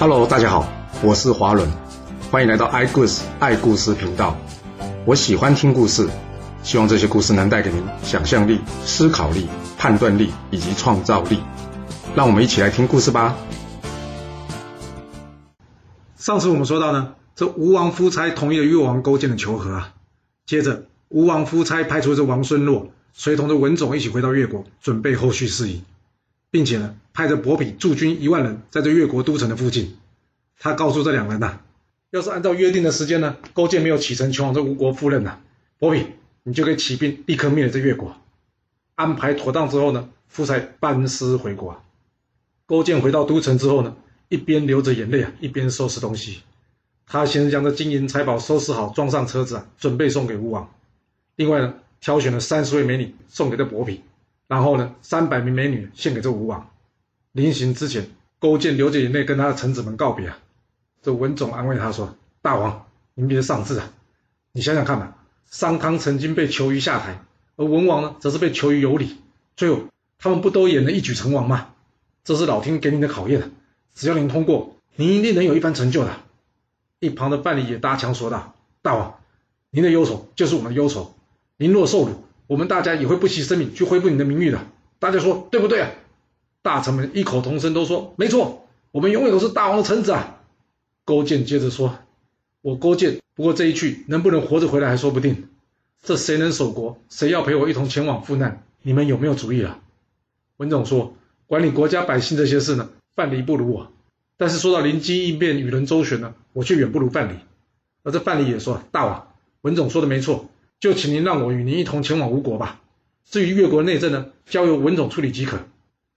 Hello，大家好，我是华伦，欢迎来到爱故事爱故事频道。我喜欢听故事，希望这些故事能带给您想象力、思考力、判断力以及创造力。让我们一起来听故事吧。上次我们说到呢，这吴王夫差同意了越王勾践的求和啊。接着，吴王夫差派出这王孙洛，随同着文种一起回到越国，准备后续事宜，并且呢，派着伯嚭驻军一万人在这越国都城的附近。他告诉这两人呐，要是按照约定的时间呢，勾践没有启程前往这吴国赴任呐，伯嚭你就可以起兵立刻灭了这越国。安排妥当之后呢，夫差班师回国。勾践回到都城之后呢，一边流着眼泪啊，一边收拾东西。他先将这金银财宝收拾好，装上车子啊，准备送给吴王。另外呢，挑选了三十位美女送给这伯嚭，然后呢，三百名美女献给这吴王。临行之前，勾践流着眼泪跟他的臣子们告别啊。这文种安慰他说：“大王，您别丧志啊，你想想看吧，商汤曾经被囚于下台，而文王呢，则是被囚于有里，最后他们不都演了一举成王吗？这是老天给你的考验，只要您通过，您一定能有一番成就的。”一旁的范蠡也搭腔说道：“大王，您的忧愁就是我们的忧愁。您若受辱，我们大家也会不惜生命去恢复你的名誉的。大家说对不对啊？”大臣们异口同声都说：“没错，我们永远都是大王的臣子啊！”勾践接着说：“我勾践不过这一去，能不能活着回来还说不定。这谁能守国，谁要陪我一同前往赴难？你们有没有主意啊？”文种说：“管理国家百姓这些事呢，范蠡不如我。”但是说到灵机应变、与人周旋呢，我却远不如范蠡。而这范蠡也说：“大王，文种说的没错，就请您让我与您一同前往吴国吧。至于越国内政呢，交由文种处理即可。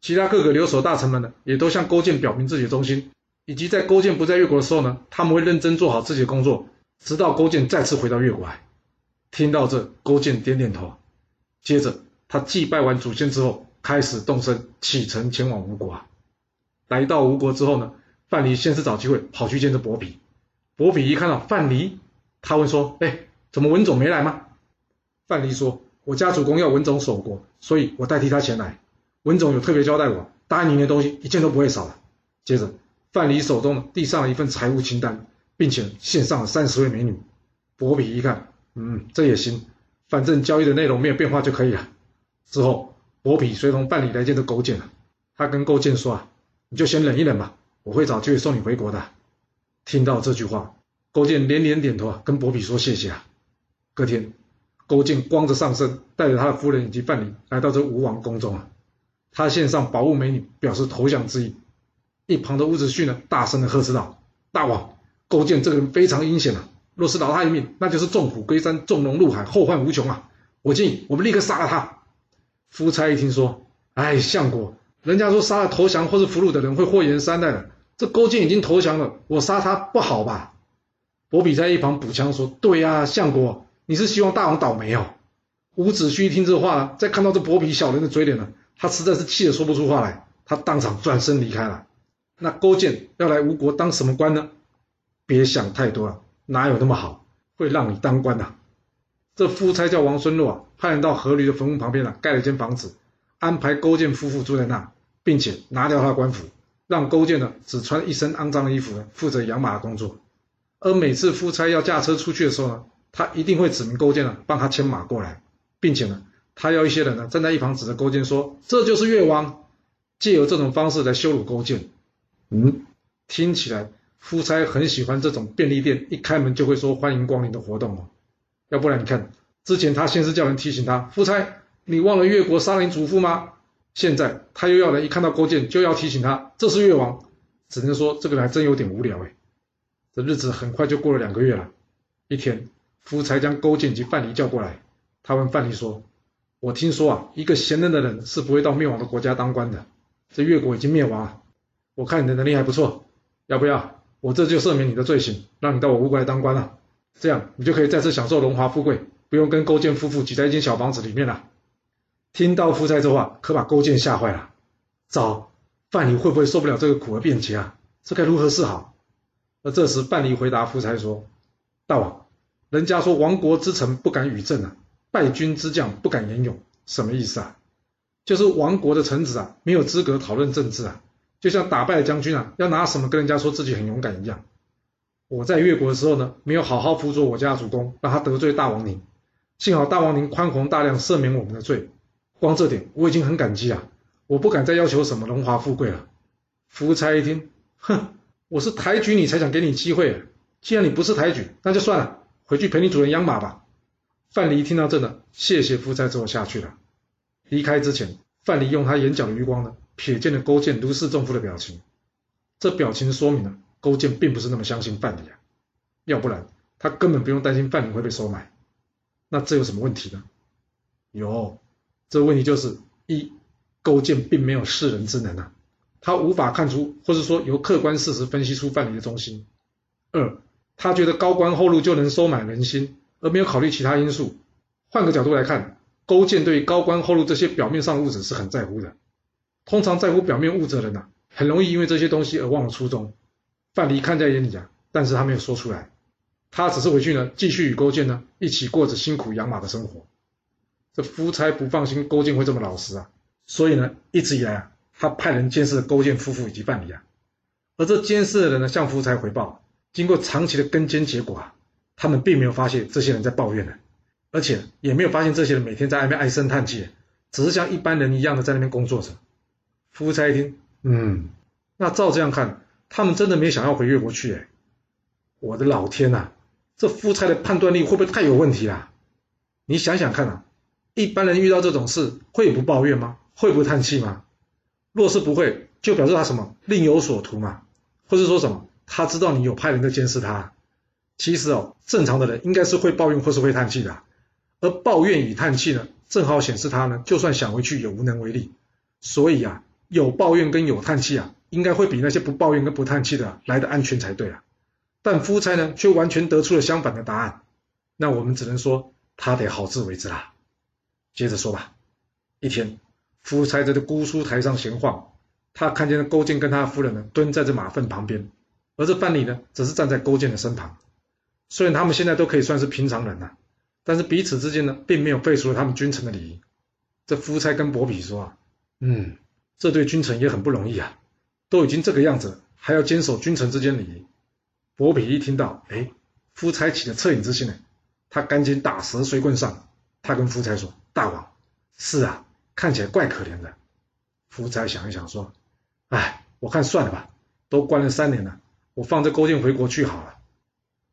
其他各个留守大臣们呢，也都向勾践表明自己的忠心，以及在勾践不在越国的时候呢，他们会认真做好自己的工作，直到勾践再次回到越国来。”听到这，勾践点点头，接着他祭拜完祖先之后，开始动身启程前往吴国啊。来到吴国之后呢？范蠡先是找机会跑去见这伯嚭，伯嚭一看到范蠡，他问说：“哎，怎么文种没来吗？”范蠡说：“我家主公要文种守国，所以我代替他前来。文种有特别交代我，答应您的东西一件都不会少的。”接着，范蠡手中递上了一份财务清单，并且献上了三十位美女。伯嚭一看，嗯，这也行，反正交易的内容没有变化就可以了。之后，伯嚭随同范蠡来见这勾践了。他跟勾践说：“啊，你就先忍一忍吧。”我会找机会送你回国的。听到这句话，勾践连连点头啊，跟伯嚭说谢谢啊。隔天，勾践光着上身，带着他的夫人以及范蠡来到这吴王宫中啊。他献上宝物美女，表示投降之意。一旁的伍子胥呢，大声的呵斥道：“大王，勾践这个人非常阴险啊！若是饶他一命，那就是纵虎归山，纵龙入海，后患无穷啊！我建议我们立刻杀了他。”夫差一听说，哎，相国。人家说杀了投降或是俘虏的人会祸延三代的，这勾践已经投降了，我杀他不好吧？伯比在一旁补枪说：“对呀，相国，你是希望大王倒霉哦。”伍子胥一听这话，再看到这薄皮小人的嘴脸呢，他实在是气得说不出话来，他当场转身离开了。那勾践要来吴国当什么官呢？别想太多了，哪有那么好会让你当官的？这夫差叫王孙洛啊，派人到阖闾的坟墓旁边啊，盖了一间房子。安排勾践夫妇住在那，并且拿掉他官服，让勾践呢只穿一身肮脏的衣服呢，负责养马的工作。而每次夫差要驾车出去的时候呢，他一定会指名勾践呢帮他牵马过来，并且呢，他要一些人呢站在一旁指着勾践说：“这就是越王。”借由这种方式来羞辱勾践。嗯，听起来夫差很喜欢这种便利店一开门就会说欢迎光临的活动哦。要不然你看，之前他先是叫人提醒他夫差。你忘了越国杀了你祖父吗？现在他又要来，一看到勾践就要提醒他，这是越王。只能说这个人还真有点无聊哎。这日子很快就过了两个月了。一天，夫差将勾践及范蠡叫过来，他问范蠡说：“我听说啊，一个贤能的人是不会到灭亡的国家当官的。这越国已经灭亡了，我看你的能力还不错，要不要我这就赦免你的罪行，让你到我吴国来当官了？这样你就可以再次享受荣华富贵，不用跟勾践夫妇挤在一间小房子里面了。”听到夫差这话，可把勾践吓坏了。早，范蠡会不会受不了这个苦而变节啊？这该如何是好？而这时，范蠡回答夫差说：“大王，人家说亡国之臣不敢与政啊，败军之将不敢言勇，什么意思啊？就是亡国的臣子啊，没有资格讨论政治啊。就像打败了将军啊，要拿什么跟人家说自己很勇敢一样。我在越国的时候呢，没有好好辅佐我家主公，让他得罪大王您。幸好大王您宽宏大量，赦免我们的罪。光这点我已经很感激啊！我不敢再要求什么荣华富贵了。夫差一听，哼，我是抬举你才想给你机会。既然你不是抬举，那就算了，回去陪你主人养马吧。范蠡听到这呢，谢谢夫差之后下去了。离开之前，范蠡用他眼角的余光呢，瞥见了勾践如释重负的表情。这表情说明了勾践并不是那么相信范蠡啊，要不然他根本不用担心范蠡会被收买。那这有什么问题呢？有。这问题就是一，勾践并没有识人之能啊，他无法看出，或是说由客观事实分析出范蠡的忠心。二，他觉得高官厚禄就能收买人心，而没有考虑其他因素。换个角度来看，勾践对于高官厚禄这些表面上物质是很在乎的。通常在乎表面物质的人呐，很容易因为这些东西而忘了初衷。范蠡看在眼里啊，但是他没有说出来，他只是回去呢，继续与勾践呢一起过着辛苦养马的生活。这夫差不放心勾践会这么老实啊，所以呢，一直以来啊，他派人监视勾践夫妇以及范蠡啊。而这监视的人呢，向夫差回报，经过长期的跟监，结果啊，他们并没有发现这些人在抱怨呢，而且也没有发现这些人每天在那边唉声叹气，只是像一般人一样的在那边工作着。夫差一听，嗯，那照这样看，他们真的没想要回越国去哎。我的老天呐，这夫差的判断力会不会太有问题了？你想想看啊。一般人遇到这种事会不抱怨吗？会不叹气吗？若是不会，就表示他什么另有所图嘛，或是说什么他知道你有派人在监视他。其实哦，正常的人应该是会抱怨或是会叹气的，而抱怨与叹气呢，正好显示他呢，就算想回去也无能为力。所以啊，有抱怨跟有叹气啊，应该会比那些不抱怨跟不叹气的来的安全才对啊。但夫差呢，却完全得出了相反的答案。那我们只能说他得好自为之啦。接着说吧。一天，夫差在这姑苏台上闲晃，他看见了勾践跟他夫人呢蹲在这马粪旁边，而这范蠡呢则是站在勾践的身旁。虽然他们现在都可以算是平常人了，但是彼此之间呢并没有废除了他们君臣的礼仪。这夫差跟伯嚭说：“啊，嗯，这对君臣也很不容易啊，都已经这个样子，还要坚守君臣之间礼仪。”伯嚭一听到，哎，夫差起了恻隐之心呢，他赶紧打蛇随棍上，他跟夫差说。大王，是啊，看起来怪可怜的。夫差想一想说：“哎，我看算了吧，都关了三年了，我放这勾践回国去好了。”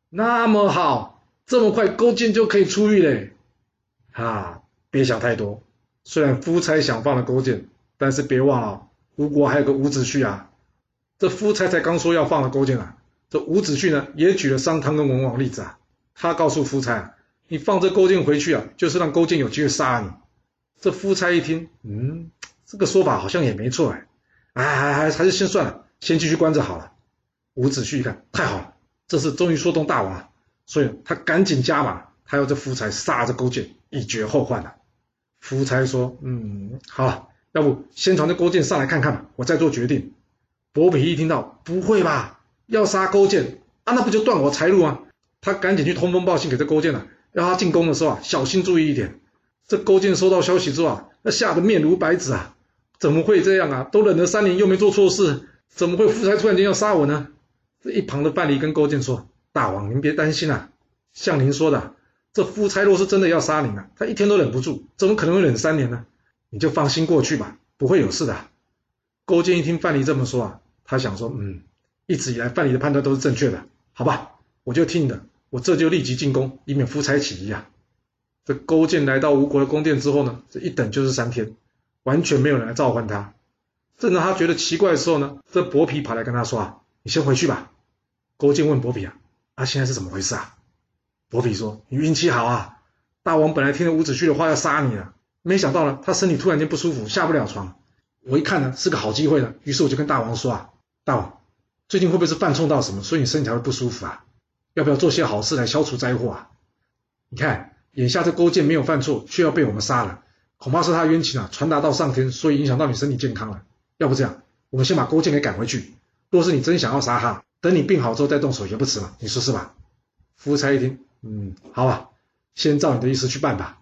那么好，这么快勾践就可以出狱嘞？啊，别想太多。虽然夫差想放了勾践，但是别忘了，吴国还有个伍子胥啊。这夫差才刚说要放了勾践啊，这伍子胥呢也举了商汤跟文王例子啊。他告诉夫差啊。你放这勾践回去啊，就是让勾践有机会杀你。这夫差一听，嗯，这个说法好像也没错哎，哎，还还还是先算了，先继续关着好了。伍子胥一看，太好了，这次终于说动大王了，所以他赶紧加码，他要这夫差杀这勾践，以绝后患了。夫差说，嗯，好，要不先传这勾践上来看看吧，我再做决定。伯嚭一听到，不会吧，要杀勾践啊，那不就断我财路吗？他赶紧去通风报信给这勾践了。要他进宫的时候啊，小心注意一点。这勾践收到消息之后啊，那吓得面如白纸啊！怎么会这样啊？都忍了三年，又没做错事，怎么会夫差突然间要杀我呢？这一旁的范蠡跟勾践说：“大王，您别担心啊，像您说的，这夫差若是真的要杀您啊，他一天都忍不住，怎么可能会忍三年呢？你就放心过去吧，不会有事的。”勾践一听范蠡这么说啊，他想说：“嗯，一直以来范蠡的判断都是正确的，好吧，我就听你的。”我这就立即进宫，以免夫差起疑啊！这勾践来到吴国的宫殿之后呢，这一等就是三天，完全没有人来召唤他。正当他觉得奇怪的时候呢，这伯嚭跑来跟他说：“啊，你先回去吧。”勾践问伯嚭：“啊，啊，现在是怎么回事啊？”伯嚭说：“你运气好啊，大王本来听了伍子胥的话要杀你了，没想到呢，他身体突然间不舒服，下不了床。我一看呢，是个好机会呢，于是我就跟大王说：啊，大王，最近会不会是犯冲到什么，所以你身体才会不舒服啊？”要不要做些好事来消除灾祸啊？你看，眼下这勾践没有犯错，却要被我们杀了，恐怕是他冤情啊传达到上天，所以影响到你身体健康了。要不这样，我们先把勾践给赶回去。若是你真想要杀他，等你病好之后再动手也不迟嘛。你说是吧？夫差一听，嗯，好吧，先照你的意思去办吧。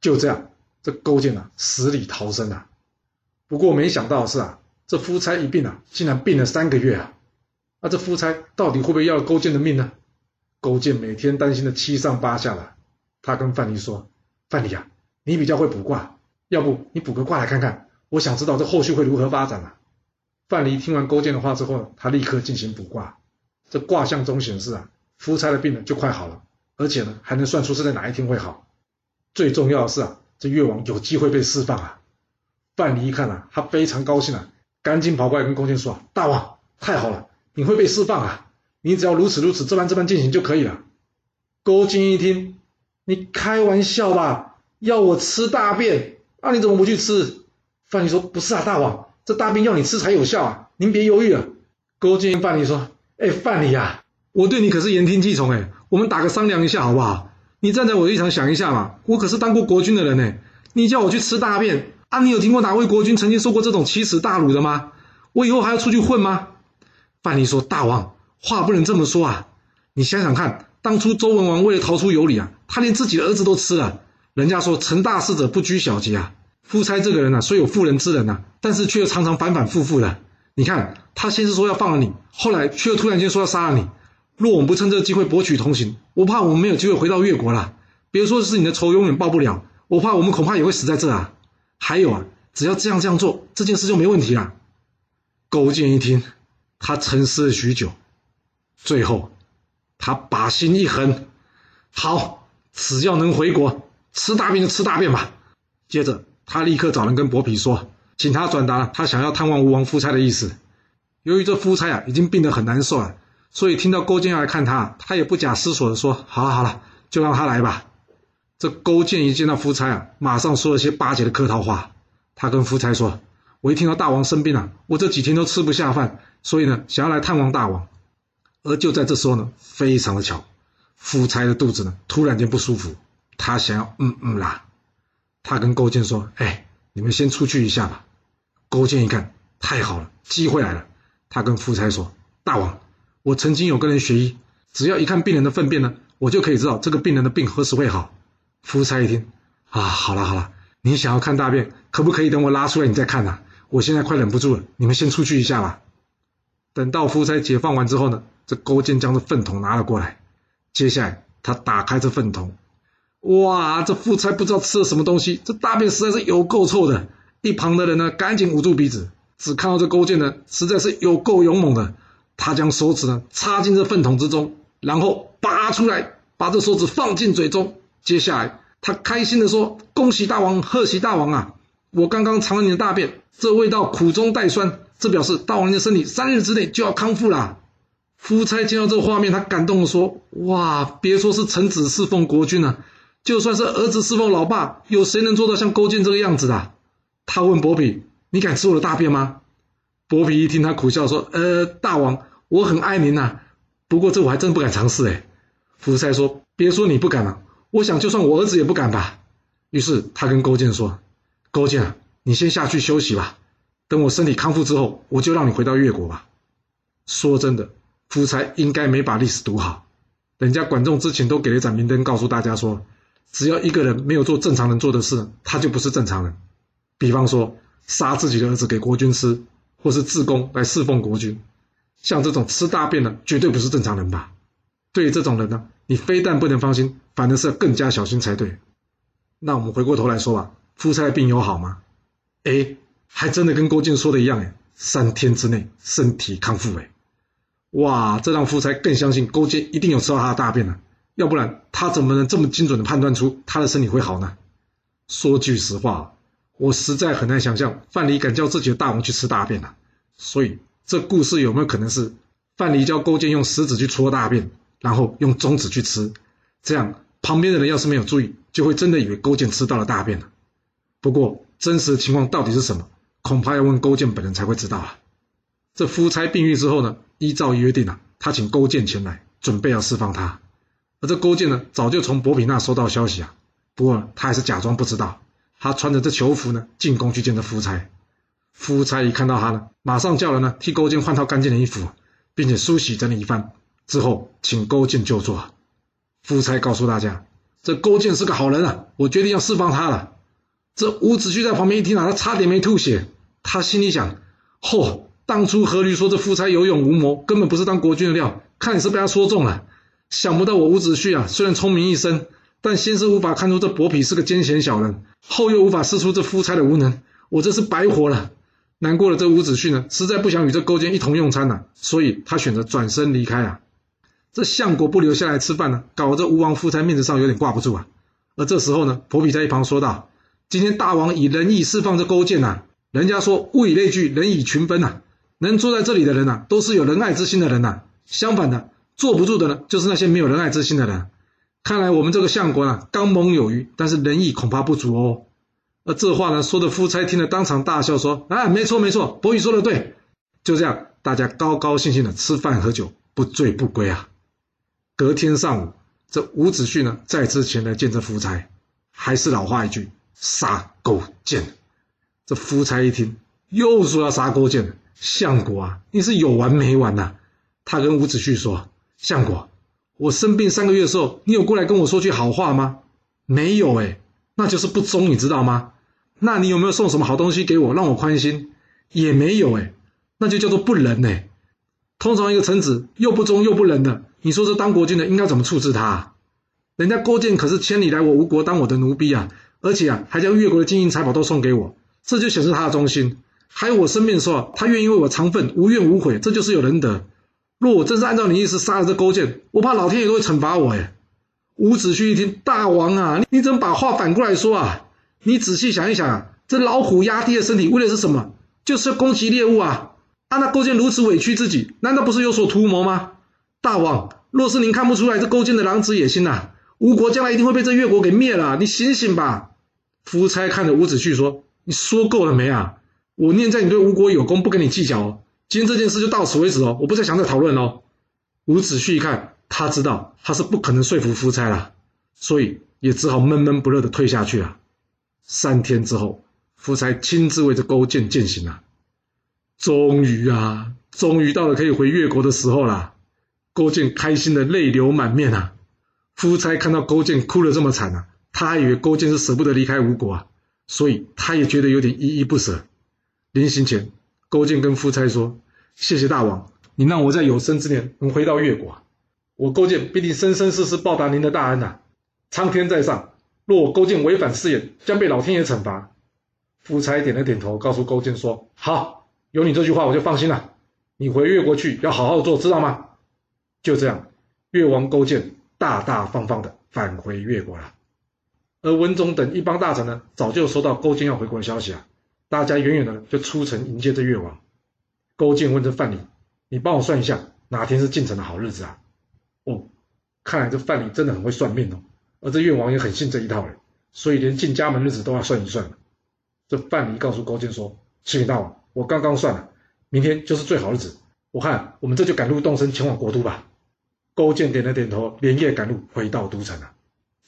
就这样，这勾践啊死里逃生啊。不过没想到的是啊，这夫差一病啊，竟然病了三个月啊！那这夫差到底会不会要勾践的命呢？勾践每天担心的七上八下的。他跟范蠡说：“范蠡啊，你比较会卜卦，要不你卜个卦来看看？我想知道这后续会如何发展啊。”范蠡听完勾践的话之后，他立刻进行卜卦。这卦象中显示啊，夫差的病呢就快好了，而且呢还能算出是在哪一天会好。最重要的是啊，这越王有机会被释放啊！范蠡一看啊，他非常高兴啊，赶紧跑过来跟勾践说啊：“大王，太好了，你会被释放啊！你只要如此如此，这般这般进行就可以了。”勾践一听，你开玩笑吧？要我吃大便？那你怎么不去吃？范蠡说：“不是啊，大王，这大便要你吃才有效啊！您别犹豫了。”勾践范蠡说：“哎，范蠡呀，我对你可是言听计从哎，我们打个商量一下好不好？”你站在我立场想一下嘛，我可是当过国君的人呢。你叫我去吃大便啊？你有听过哪位国君曾经受过这种奇耻大辱的吗？我以后还要出去混吗？范蠡说：“大王，话不能这么说啊！你想想看，当初周文王为了逃出有里啊，他连自己的儿子都吃了。人家说成大事者不拘小节啊。夫差这个人呢，虽有妇人之仁呐，但是却又常常反反复复的。你看他先是说要放了你，后来却又突然间说要杀了你。”若我们不趁这个机会博取同情，我怕我们没有机会回到越国了。别说是你的仇永远报不了，我怕我们恐怕也会死在这啊！还有啊，只要这样这样做，这件事就没问题了。勾践一听，他沉思了许久，最后他把心一横，好，只要能回国，吃大便就吃大便吧。接着他立刻找人跟伯嚭说，请他转达他想要探望吴王夫差的意思。由于这夫差啊已经病得很难受了。所以听到勾践要来看他，他也不假思索的说：“好了好了，就让他来吧。”这勾践一见到夫差啊，马上说了些巴结的客套话。他跟夫差说：“我一听到大王生病了，我这几天都吃不下饭，所以呢，想要来探望大王。”而就在这时候呢，非常的巧，夫差的肚子呢突然间不舒服，他想要嗯嗯啦。他跟勾践说：“哎，你们先出去一下吧。”勾践一看，太好了，机会来了。他跟夫差说：“大王。”我曾经有跟人学医，只要一看病人的粪便呢，我就可以知道这个病人的病何时会好。夫差一听，啊，好了好了，你想要看大便，可不可以等我拉出来你再看呐？我现在快忍不住了，你们先出去一下吧。等到夫差解放完之后呢，这勾践将这粪桶拿了过来，接下来他打开这粪桶，哇，这夫差不知道吃了什么东西，这大便实在是有够臭的。一旁的人呢，赶紧捂住鼻子，只看到这勾践呢，实在是有够勇猛的。他将手指呢插进这粪桶之中，然后拔出来，把这手指放进嘴中。接下来，他开心的说：“恭喜大王，贺喜大王啊！我刚刚尝了你的大便，这味道苦中带酸，这表示大王的身体三日之内就要康复啦。”夫差见到这个画面，他感动的说：“哇，别说是臣子侍奉国君啊，就算是儿子侍奉老爸，有谁能做到像勾践这个样子的？”他问伯嚭：“你敢吃我的大便吗？”伯嚭一听，他苦笑说：“呃，大王，我很爱您呐，不过这我还真不敢尝试。”哎，夫差说：“别说你不敢了，我想就算我儿子也不敢吧。”于是他跟勾践说：“勾践，你先下去休息吧，等我身体康复之后，我就让你回到越国吧。”说真的，夫差应该没把历史读好，人家管仲之前都给了一盏明灯，告诉大家说，只要一个人没有做正常人做的事，他就不是正常人。比方说，杀自己的儿子给国君吃。或是自宫来侍奉国君，像这种吃大便的，绝对不是正常人吧？对于这种人呢，你非但不能放心，反而是要更加小心才对。那我们回过头来说啊，夫差病有好吗？哎，还真的跟勾践说的一样，哎，三天之内身体康复，哎，哇，这让夫差更相信勾践一定有吃到他的大便了，要不然他怎么能这么精准的判断出他的身体会好呢？说句实话。我实在很难想象范蠡敢叫自己的大王去吃大便啊！所以这故事有没有可能是范蠡教勾践用食指去搓大便，然后用中指去吃？这样旁边的人要是没有注意，就会真的以为勾践吃到了大便了。不过真实的情况到底是什么，恐怕要问勾践本人才会知道啊！这夫差病愈之后呢，依照约定啊，他请勾践前来，准备要释放他。而这勾践呢，早就从伯嚭那收到消息啊，不过他还是假装不知道。他穿着这囚服呢，进宫去见这夫差。夫差一看到他呢，马上叫人呢替勾践换套干净的衣服，并且梳洗整理一番之后，请勾践就坐。夫差告诉大家，这勾践是个好人啊，我决定要释放他了。这伍子胥在旁边一听啊，他差点没吐血。他心里想：嚯，当初阖闾说这夫差有勇无谋，根本不是当国君的料，看你是被他说中了。想不到我伍子胥啊，虽然聪明一生，但先是无法看出这伯嚭是个奸险小人，后又无法试出这夫差的无能，我这是白活了。难过了，这伍子胥呢，实在不想与这勾践一同用餐呐，所以他选择转身离开啊。这相国不留下来吃饭呢，搞得这吴王夫差面子上有点挂不住啊。而这时候呢，伯嚭在一旁说道：“今天大王以仁义释放这勾践呐，人家说物以类聚，人以群分呐。能坐在这里的人呐，都是有仁爱之心的人呐。相反的，坐不住的呢，就是那些没有仁爱之心的人。看来我们这个相国啊，刚猛有余，但是仁义恐怕不足哦。”而这话呢，说的夫差听了当场大笑，说：“啊，没错没错，伯嚭说的对。”就这样，大家高高兴兴的吃饭喝酒，不醉不归啊。隔天上午，这伍子胥呢再次前来见这夫差，还是老话一句，杀勾践。这夫差一听，又说要杀勾践，相国啊，你是有完没完呐？他跟伍子胥说：“相国，我生病三个月的时候，你有过来跟我说句好话吗？没有哎，那就是不忠，你知道吗？那你有没有送什么好东西给我，让我宽心？也没有哎，那就叫做不仁哎。通常一个臣子又不忠又不仁的。”你说这当国君的应该怎么处置他？人家勾践可是千里来我吴国当我的奴婢啊，而且啊还将越国的金银财宝都送给我，这就显示他的忠心。还有我生病的时候，他愿意为我偿份，无怨无悔，这就是有仁德。若我真是按照你意思杀了这勾践，我怕老天爷都会惩罚我哎。伍子胥一听，大王啊，你怎么把话反过来说啊？你仔细想一想，这老虎压低了身体为的是什么？就是要攻击猎物啊！啊，那勾践如此委屈自己，难道不是有所图谋吗？大王，若是您看不出来这勾践的狼子野心呐，吴国将来一定会被这越国给灭了。你醒醒吧！夫差看着伍子胥说：“你说够了没啊？我念在你对吴国有功，不跟你计较哦。今天这件事就到此为止哦，我不再想再讨论哦。”伍子胥一看，他知道他是不可能说服夫差了，所以也只好闷闷不乐的退下去了。三天之后，夫差亲自为这勾践践行了。终于啊，终于到了可以回越国的时候了。勾践开心的泪流满面啊！夫差看到勾践哭得这么惨啊，他还以为勾践是舍不得离开吴国啊，所以他也觉得有点依依不舍。临行前，勾践跟夫差说：“谢谢大王，你让我在有生之年能回到越国，我勾践必定生生世世报答您的大恩呐！苍天在上，若我勾践违反誓言，将被老天爷惩罚。”夫差点了点头，告诉勾践说：“好，有你这句话我就放心了。你回越国去要好好做，知道吗？”就这样，越王勾践大大方方的返回越国了。而文种等一帮大臣呢，早就收到勾践要回国的消息啊，大家远远的就出城迎接这越王。勾践问这范蠡：“你帮我算一下，哪天是进城的好日子啊？”哦，看来这范蠡真的很会算命哦。而这越王也很信这一套嘞，所以连进家门日子都要算一算。这范蠡告诉勾践说：“启禀大王，我刚刚算了，明天就是最好日子。我看我们这就赶路动身前往国都吧。”勾践点了点头，连夜赶路回到都城了。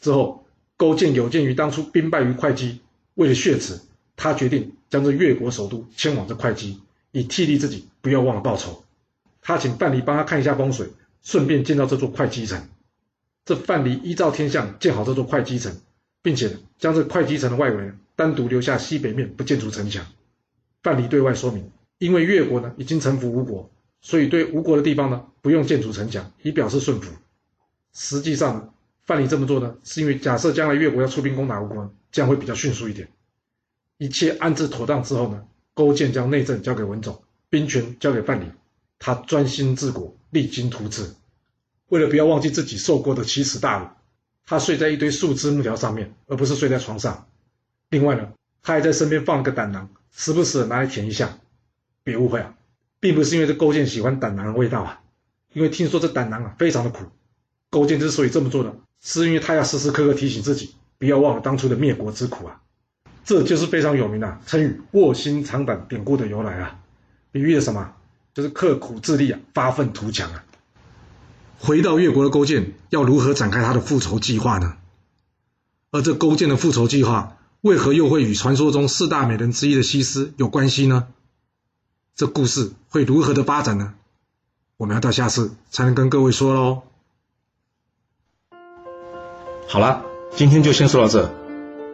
之后，勾践有鉴于当初兵败于会稽，为了血耻，他决定将这越国首都迁往这会稽，以替励自己不要忘了报仇。他请范蠡帮他看一下风水，顺便建造这座会稽城。这范蠡依照天象建好这座会稽城，并且将这会稽城的外围单独留下西北面不建筑城墙。范蠡对外说明，因为越国呢已经臣服吴国。所以，对吴国的地方呢，不用建筑城墙，以表示顺服。实际上，范蠡这么做呢，是因为假设将来越国要出兵攻打吴国，这样会比较迅速一点。一切安置妥当之后呢，勾践将内政交给文种，兵权交给范蠡，他专心治国，励精图治。为了不要忘记自己受过的奇耻大辱，他睡在一堆树枝木条上面，而不是睡在床上。另外呢，他还在身边放了个胆囊，时不时的拿来舔一下。别误会啊。并不是因为这勾践喜欢胆囊的味道啊，因为听说这胆囊啊非常的苦。勾践之所以这么做呢，是因为他要时时刻刻提醒自己，不要忘了当初的灭国之苦啊。这就是非常有名的成语“卧薪尝胆”典故的由来啊，比喻的什么？就是刻苦自立啊，发愤图强啊。回到越国的勾践要如何展开他的复仇计划呢？而这勾践的复仇计划为何又会与传说中四大美人之一的西施有关系呢？这故事会如何的发展呢？我们要到下次才能跟各位说喽。好了，今天就先说到这。